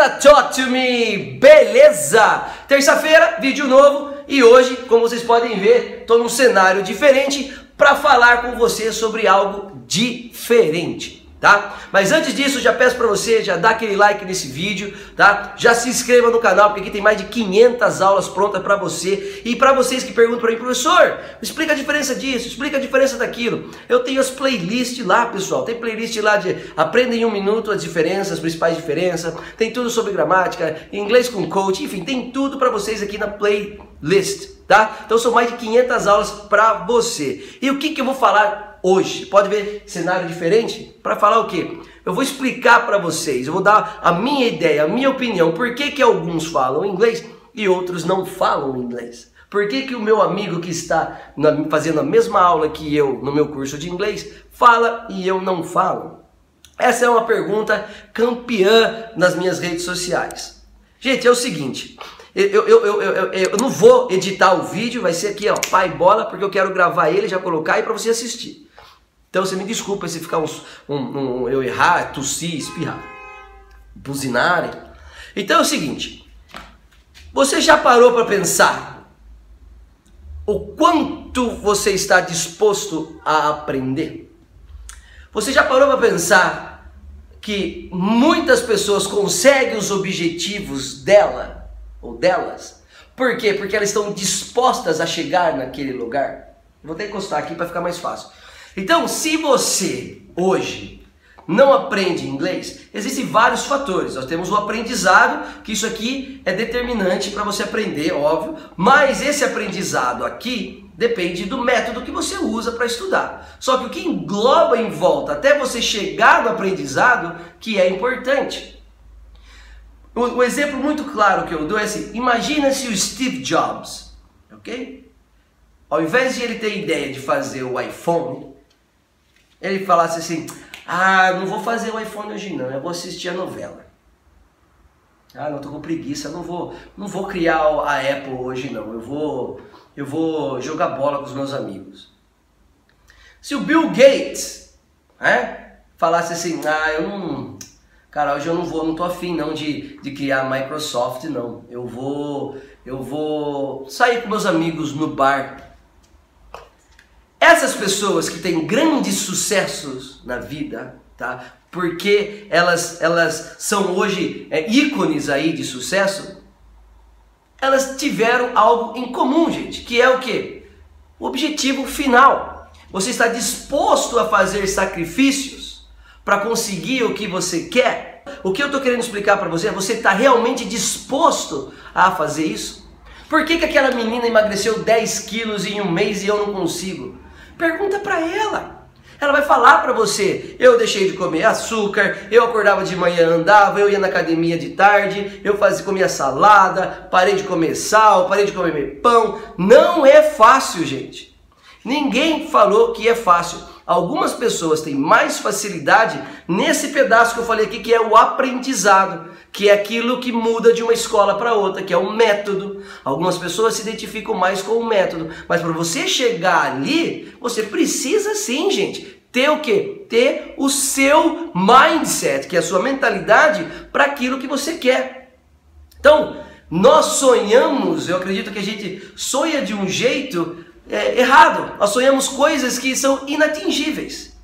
da Talk to Me, beleza? Terça-feira, vídeo novo e hoje, como vocês podem ver, estou num cenário diferente para falar com você sobre algo diferente tá? Mas antes disso, já peço para você, já dá aquele like nesse vídeo, tá? Já se inscreva no canal, porque aqui tem mais de 500 aulas prontas para você. E para vocês que perguntam para mim, professor, explica a diferença disso, explica a diferença daquilo. Eu tenho as playlists lá, pessoal. Tem playlist lá de aprenda em um minuto as diferenças, as principais diferenças. Tem tudo sobre gramática, inglês com coach, enfim, tem tudo para vocês aqui na playlist, tá? Então são mais de 500 aulas para você. E o que que eu vou falar hoje. Pode ver cenário diferente? Para falar o quê? Eu vou explicar para vocês, eu vou dar a minha ideia, a minha opinião, por que, que alguns falam inglês e outros não falam inglês. Por que, que o meu amigo que está na, fazendo a mesma aula que eu no meu curso de inglês fala e eu não falo? Essa é uma pergunta campeã nas minhas redes sociais. Gente, é o seguinte, eu, eu, eu, eu, eu não vou editar o vídeo, vai ser aqui, ó, pai bola, porque eu quero gravar ele, já colocar e para você assistir. Então você me desculpa se ficar um, um, eu errar, tossir, espirrar, buzinarem. Então é o seguinte, você já parou para pensar o quanto você está disposto a aprender? Você já parou para pensar que muitas pessoas conseguem os objetivos dela ou delas? Por quê? Porque elas estão dispostas a chegar naquele lugar. Vou até encostar aqui para ficar mais fácil. Então, se você hoje não aprende inglês, existem vários fatores. Nós temos o aprendizado, que isso aqui é determinante para você aprender, óbvio, mas esse aprendizado aqui depende do método que você usa para estudar. Só que o que engloba em volta até você chegar no aprendizado que é importante. O, o exemplo muito claro que eu dou é assim: imagina se o Steve Jobs, ok? Ao invés de ele ter ideia de fazer o iPhone, ele falasse assim: Ah, não vou fazer o iPhone hoje não, eu vou assistir a novela. Ah, não, tô com preguiça, não vou, não vou criar a Apple hoje não. Eu vou, eu vou jogar bola com os meus amigos. Se o Bill Gates, né, falasse assim: "Ah, eu não, cara, hoje eu não vou, não tô afim não de, de criar a Microsoft não. Eu vou, eu vou sair com meus amigos no bar essas pessoas que têm grandes sucessos na vida, tá? Porque elas, elas são hoje é, ícones aí de sucesso, elas tiveram algo em comum, gente, que é o que? O objetivo final. Você está disposto a fazer sacrifícios para conseguir o que você quer? O que eu estou querendo explicar para você é você está realmente disposto a fazer isso? Por que, que aquela menina emagreceu 10 quilos em um mês e eu não consigo? Pergunta para ela. Ela vai falar para você: eu deixei de comer açúcar, eu acordava de manhã, andava, eu ia na academia de tarde, eu fazia, comia salada, parei de comer sal, parei de comer pão. Não é fácil, gente. Ninguém falou que é fácil. Algumas pessoas têm mais facilidade nesse pedaço que eu falei aqui, que é o aprendizado que é aquilo que muda de uma escola para outra, que é o método. Algumas pessoas se identificam mais com o método, mas para você chegar ali, você precisa sim, gente, ter o que? Ter o seu mindset, que é a sua mentalidade para aquilo que você quer. Então, nós sonhamos, eu acredito que a gente sonha de um jeito é, errado. Nós sonhamos coisas que são inatingíveis.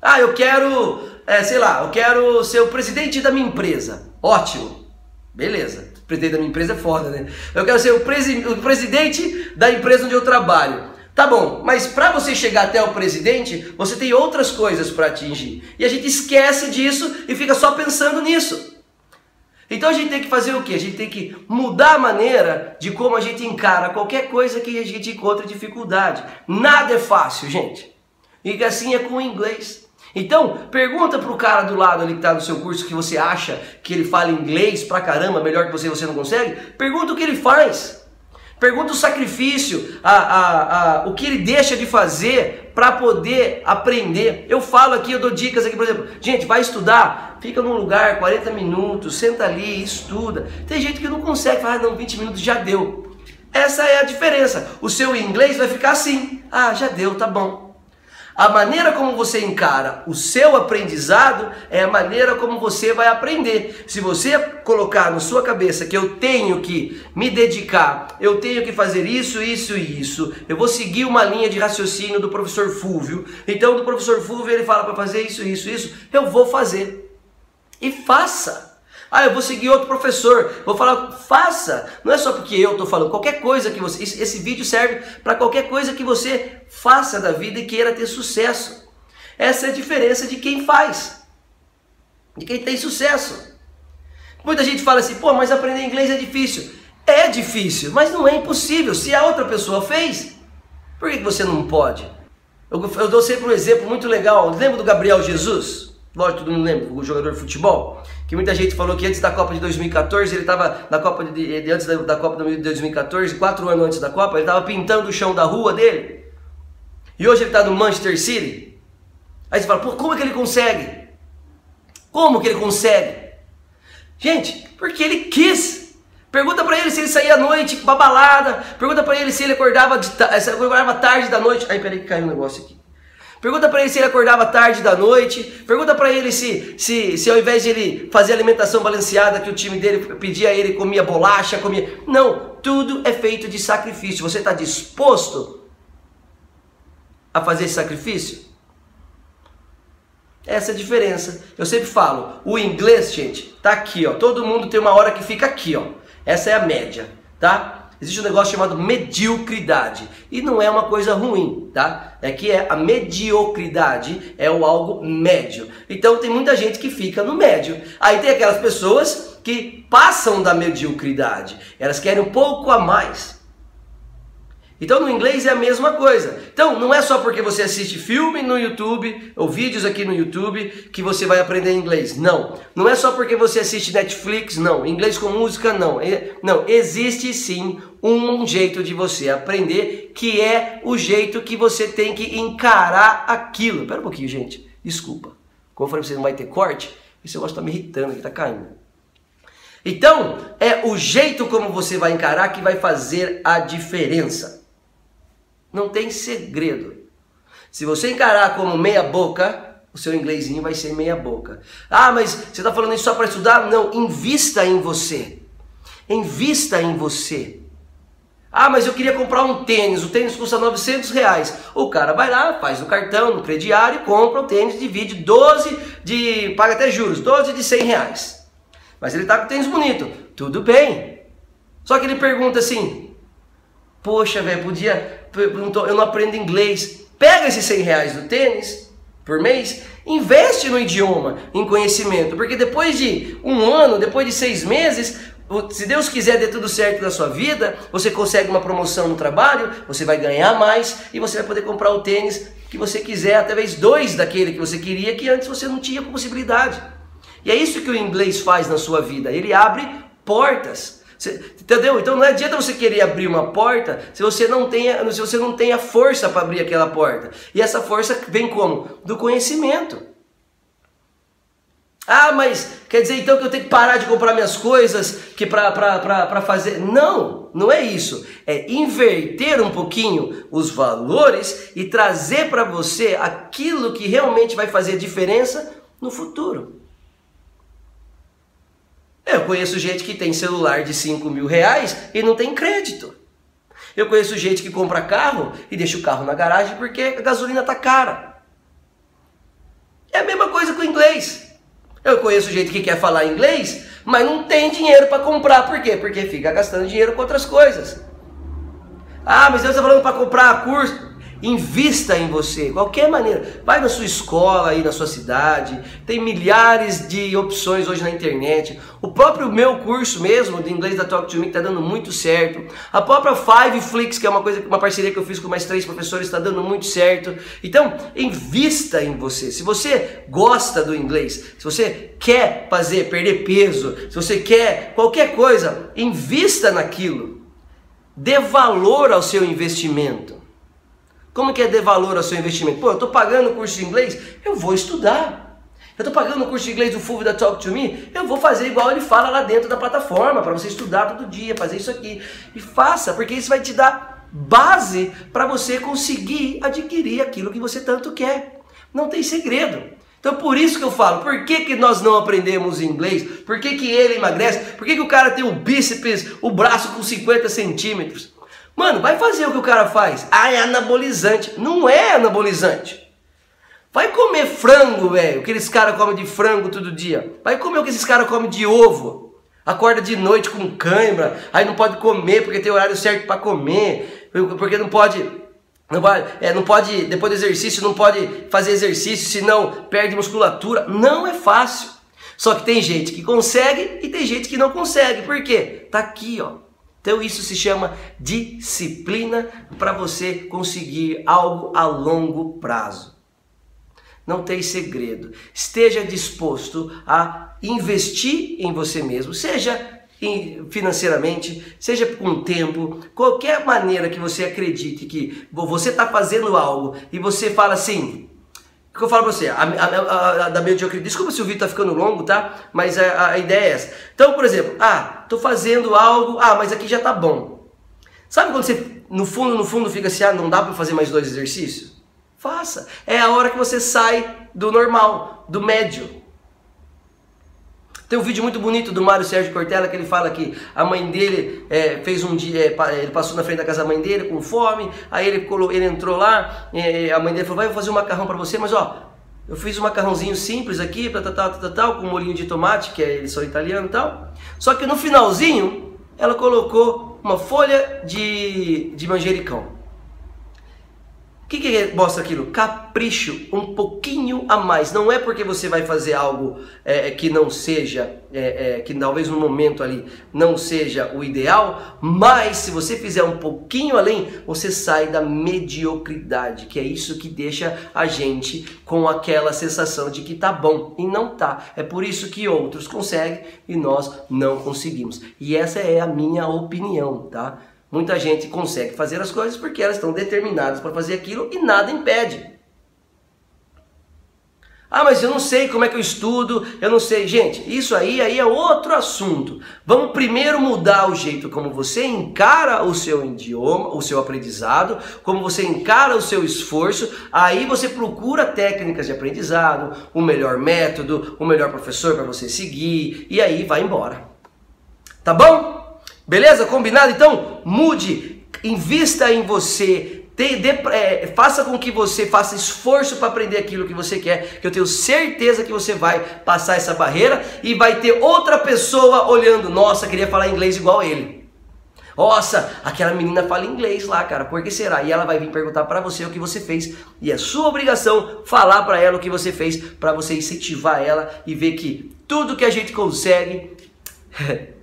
Ah, eu quero, é, sei lá, eu quero ser o presidente da minha empresa. Ótimo. Beleza. O presidente da minha empresa é foda, né? Eu quero ser o, presi o presidente da empresa onde eu trabalho. Tá bom, mas para você chegar até o presidente, você tem outras coisas para atingir. E a gente esquece disso e fica só pensando nisso. Então a gente tem que fazer o quê? A gente tem que mudar a maneira de como a gente encara qualquer coisa que a gente encontra dificuldade. Nada é fácil, gente. E assim é com o inglês. Então, pergunta pro cara do lado ali que tá no seu curso que você acha que ele fala inglês pra caramba, melhor que você você não consegue. Pergunta o que ele faz. Pergunta o sacrifício, a, a, a, o que ele deixa de fazer para poder aprender. Eu falo aqui, eu dou dicas aqui, por exemplo, gente, vai estudar, fica num lugar 40 minutos, senta ali, estuda. Tem gente que não consegue, fala, ah, não, 20 minutos já deu. Essa é a diferença. O seu inglês vai ficar assim, ah, já deu, tá bom. A maneira como você encara o seu aprendizado é a maneira como você vai aprender. Se você colocar na sua cabeça que eu tenho que me dedicar, eu tenho que fazer isso, isso e isso, eu vou seguir uma linha de raciocínio do professor Fúvio. Então, do professor Fúvio ele fala para fazer isso, isso, isso, eu vou fazer. E faça. Ah, eu vou seguir outro professor. Vou falar, faça. Não é só porque eu estou falando. Qualquer coisa que você. Esse vídeo serve para qualquer coisa que você faça da vida e queira ter sucesso. Essa é a diferença de quem faz, de quem tem sucesso. Muita gente fala assim, pô, mas aprender inglês é difícil. É difícil, mas não é impossível. Se a outra pessoa fez, por que você não pode? Eu, eu dou sempre um exemplo muito legal. Lembra do Gabriel Jesus? Lógico, todo mundo lembra, o jogador de futebol. Que muita gente falou que antes da Copa de 2014, ele estava na Copa de, de antes da, da, Copa de 2014, quatro anos antes da Copa, ele estava pintando o chão da rua dele. E hoje ele está no Manchester City. Aí você fala, pô, como é que ele consegue? Como que ele consegue? Gente, porque ele quis. Pergunta para ele se ele saía à noite pra balada. Pergunta para ele se ele acordava, de, se acordava tarde da noite. Aí, peraí que caiu um negócio aqui. Pergunta para ele se ele acordava tarde da noite. Pergunta para ele se, se, se ao invés de ele fazer alimentação balanceada que o time dele pedia ele, comia bolacha, comia. Não, tudo é feito de sacrifício. Você está disposto a fazer esse sacrifício? Essa é a diferença. Eu sempre falo, o inglês, gente, tá aqui, ó. Todo mundo tem uma hora que fica aqui, ó. Essa é a média, tá? Existe um negócio chamado mediocridade e não é uma coisa ruim, tá? É que é a mediocridade é o algo médio. Então tem muita gente que fica no médio. Aí tem aquelas pessoas que passam da mediocridade. Elas querem um pouco a mais. Então no inglês é a mesma coisa. Então não é só porque você assiste filme no YouTube ou vídeos aqui no YouTube que você vai aprender inglês. Não. Não é só porque você assiste Netflix, não. Inglês com música, não. Não, existe sim um jeito de você aprender que é o jeito que você tem que encarar aquilo. Espera um pouquinho, gente. Desculpa. Como eu falei pra você, não vai ter corte. Esse negócio tá me irritando aqui, tá caindo. Então, é o jeito como você vai encarar que vai fazer a diferença. Não tem segredo. Se você encarar como meia boca, o seu inglesinho vai ser meia boca. Ah, mas você está falando isso só para estudar? Não, invista em você. Invista em você. Ah, mas eu queria comprar um tênis, o tênis custa 900 reais. O cara vai lá, faz no cartão, no crediário, compra o tênis, divide 12 de. paga até juros, 12 de 100 reais. Mas ele tá com o tênis bonito, tudo bem. Só que ele pergunta assim: Poxa, velho, podia perguntou, eu não aprendo inglês. Pega esses 100 reais do tênis por mês, investe no idioma, em conhecimento, porque depois de um ano, depois de seis meses, se Deus quiser der tudo certo na sua vida, você consegue uma promoção no trabalho, você vai ganhar mais e você vai poder comprar o tênis que você quiser, até vez dois daquele que você queria, que antes você não tinha possibilidade. E é isso que o inglês faz na sua vida, ele abre portas. Você, entendeu? Então não adianta você querer abrir uma porta se você não tenha, se você não tem a força para abrir aquela porta. E essa força vem como? Do conhecimento. Ah, mas quer dizer então que eu tenho que parar de comprar minhas coisas que para fazer. Não, não é isso. É inverter um pouquinho os valores e trazer para você aquilo que realmente vai fazer diferença no futuro. Eu conheço gente que tem celular de 5 mil reais e não tem crédito. Eu conheço gente que compra carro e deixa o carro na garagem porque a gasolina tá cara. É a mesma coisa com o inglês. Eu conheço gente que quer falar inglês, mas não tem dinheiro para comprar. Por quê? Porque fica gastando dinheiro com outras coisas. Ah, mas você está falando para comprar curso. Invista em você, qualquer maneira. Vai na sua escola aí na sua cidade. Tem milhares de opções hoje na internet. O próprio meu curso mesmo de inglês da Talk to Me está dando muito certo. A própria Five Flix, que é uma coisa, uma parceria que eu fiz com mais três professores, está dando muito certo. Então, invista em você. Se você gosta do inglês, se você quer fazer perder peso, se você quer qualquer coisa, invista naquilo. Dê valor ao seu investimento. Como que é dar valor ao seu investimento? Pô, eu estou pagando o curso de inglês, eu vou estudar. Eu estou pagando o curso de inglês do Fulvio da Talk to Me, eu vou fazer igual ele fala lá dentro da plataforma, para você estudar todo dia, fazer isso aqui. E faça, porque isso vai te dar base para você conseguir adquirir aquilo que você tanto quer. Não tem segredo. Então por isso que eu falo, por que, que nós não aprendemos inglês? Por que, que ele emagrece? Por que, que o cara tem o bíceps, o braço com 50 centímetros? Mano, vai fazer o que o cara faz. Ah, é anabolizante. Não é anabolizante. Vai comer frango, velho. Aqueles caras comem de frango todo dia. Vai comer o que esses caras comem de ovo. Acorda de noite com cãibra. Aí não pode comer porque tem horário certo para comer. Porque não pode não pode, é, não pode, depois do exercício, não pode fazer exercício, senão perde musculatura. Não é fácil. Só que tem gente que consegue e tem gente que não consegue. Por quê? Tá aqui, ó. Então isso se chama disciplina para você conseguir algo a longo prazo. Não tem segredo. Esteja disposto a investir em você mesmo, seja financeiramente, seja com tempo, qualquer maneira que você acredite que você está fazendo algo e você fala assim, o que eu falo para você, a, a, a, da mediocridade, desculpa se o vídeo está ficando longo, tá? Mas a, a ideia é essa. Então, por exemplo, ah, tô fazendo algo, ah, mas aqui já tá bom. Sabe quando você, no fundo, no fundo, fica assim, ah, não dá para fazer mais dois exercícios? Faça. É a hora que você sai do normal, do médio. Tem um vídeo muito bonito do Mário Sérgio Cortella que ele fala que a mãe dele é, fez um dia, é, ele passou na frente da casa da mãe dele com fome, aí ele, ele entrou lá, é, a mãe dele falou: vai, fazer um macarrão para você, mas ó, eu fiz um macarrãozinho simples aqui, tal, tal, tal, tal, com molhinho de tomate, que é, eles são italianos e tal. Só que no finalzinho, ela colocou uma folha de, de manjericão. O que, que mostra aquilo? Capricho, um pouquinho a mais. Não é porque você vai fazer algo é, é, que não seja, é, é, que talvez no momento ali não seja o ideal, mas se você fizer um pouquinho além, você sai da mediocridade, que é isso que deixa a gente com aquela sensação de que tá bom e não tá. É por isso que outros conseguem e nós não conseguimos. E essa é a minha opinião, tá? Muita gente consegue fazer as coisas porque elas estão determinadas para fazer aquilo e nada impede. Ah, mas eu não sei como é que eu estudo, eu não sei. Gente, isso aí, aí é outro assunto. Vamos primeiro mudar o jeito como você encara o seu idioma, o seu aprendizado, como você encara o seu esforço. Aí você procura técnicas de aprendizado, o melhor método, o melhor professor para você seguir, e aí vai embora. Tá bom? Beleza? Combinado? Então, mude, invista em você, de, é, faça com que você faça esforço para aprender aquilo que você quer, que eu tenho certeza que você vai passar essa barreira e vai ter outra pessoa olhando, nossa, queria falar inglês igual ele. Nossa, aquela menina fala inglês lá, cara, por que será? E ela vai vir perguntar para você o que você fez, e é sua obrigação falar para ela o que você fez, para você incentivar ela e ver que tudo que a gente consegue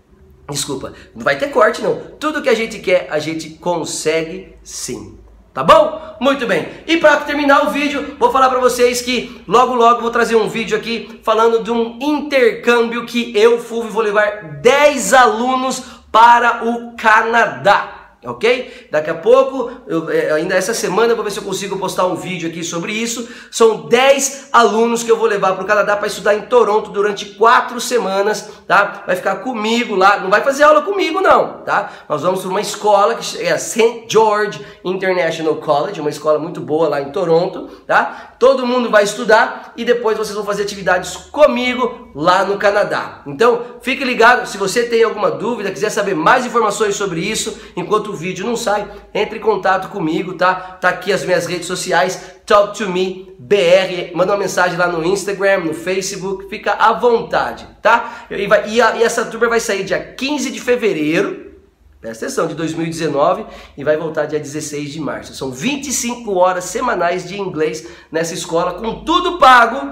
Desculpa, não vai ter corte não. Tudo que a gente quer, a gente consegue sim. Tá bom? Muito bem. E para terminar o vídeo, vou falar para vocês que logo logo vou trazer um vídeo aqui falando de um intercâmbio que eu, Fulvio, vou levar 10 alunos para o Canadá ok? Daqui a pouco, eu, é, ainda essa semana, eu vou ver se eu consigo postar um vídeo aqui sobre isso. São 10 alunos que eu vou levar para o Canadá para estudar em Toronto durante 4 semanas, tá? Vai ficar comigo lá, não vai fazer aula comigo não, tá? Nós vamos para uma escola que é a St. George International College, uma escola muito boa lá em Toronto, tá? Todo mundo vai estudar e depois vocês vão fazer atividades comigo lá no Canadá. Então, fique ligado, se você tem alguma dúvida, quiser saber mais informações sobre isso, enquanto o vídeo não sai, entre em contato comigo, tá? Tá aqui as minhas redes sociais, Talk to Me BR, manda uma mensagem lá no Instagram, no Facebook, fica à vontade, tá? E, vai, e, a, e essa turma vai sair dia 15 de fevereiro, presta atenção, de 2019 e vai voltar dia 16 de março. São 25 horas semanais de inglês nessa escola, com tudo pago,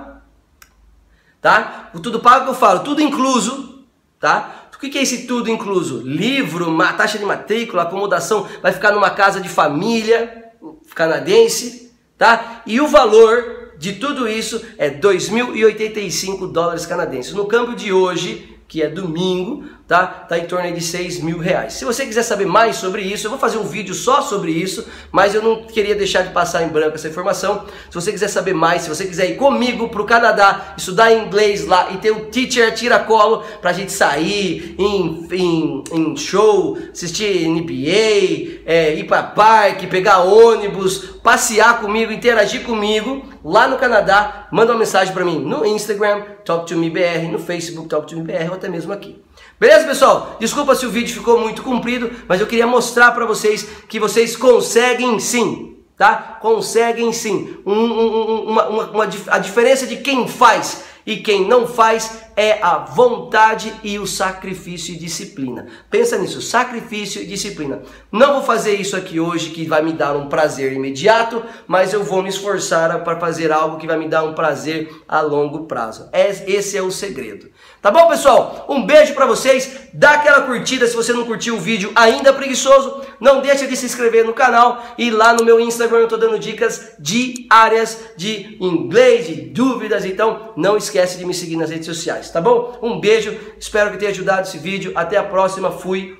tá? O tudo pago que eu falo, tudo incluso, tá? O que é esse tudo incluso? Livro, taxa de matrícula, acomodação, vai ficar numa casa de família canadense, tá? E o valor de tudo isso é 2.085 dólares canadenses. No câmbio de hoje, que é domingo, tá? Tá em torno de 6 mil reais. Se você quiser saber mais sobre isso, eu vou fazer um vídeo só sobre isso, mas eu não queria deixar de passar em branco essa informação. Se você quiser saber mais, se você quiser ir comigo pro Canadá, estudar inglês lá e ter o teacher tira-colo pra gente sair em, em, em show, assistir NBA, é, ir pra parque, pegar ônibus, passear comigo, interagir comigo lá no Canadá, manda uma mensagem para mim no Instagram, Talk to Me BR, no Facebook, Talk to Me BR ou até mesmo aqui. Beleza, pessoal? Desculpa se o vídeo ficou muito comprido, mas eu queria mostrar para vocês que vocês conseguem sim, tá? Conseguem sim. Um, um, uma, uma, uma, a diferença de quem faz e quem não faz é a vontade e o sacrifício e disciplina. Pensa nisso, sacrifício e disciplina. Não vou fazer isso aqui hoje que vai me dar um prazer imediato, mas eu vou me esforçar para fazer algo que vai me dar um prazer a longo prazo. Esse é o segredo. Tá bom, pessoal? Um beijo para vocês. Dá aquela curtida se você não curtiu o vídeo ainda preguiçoso. Não deixa de se inscrever no canal e lá no meu Instagram eu tô dando dicas diárias de inglês, de dúvidas. Então, não esquece de me seguir nas redes sociais, tá bom? Um beijo. Espero que tenha ajudado esse vídeo. Até a próxima. Fui.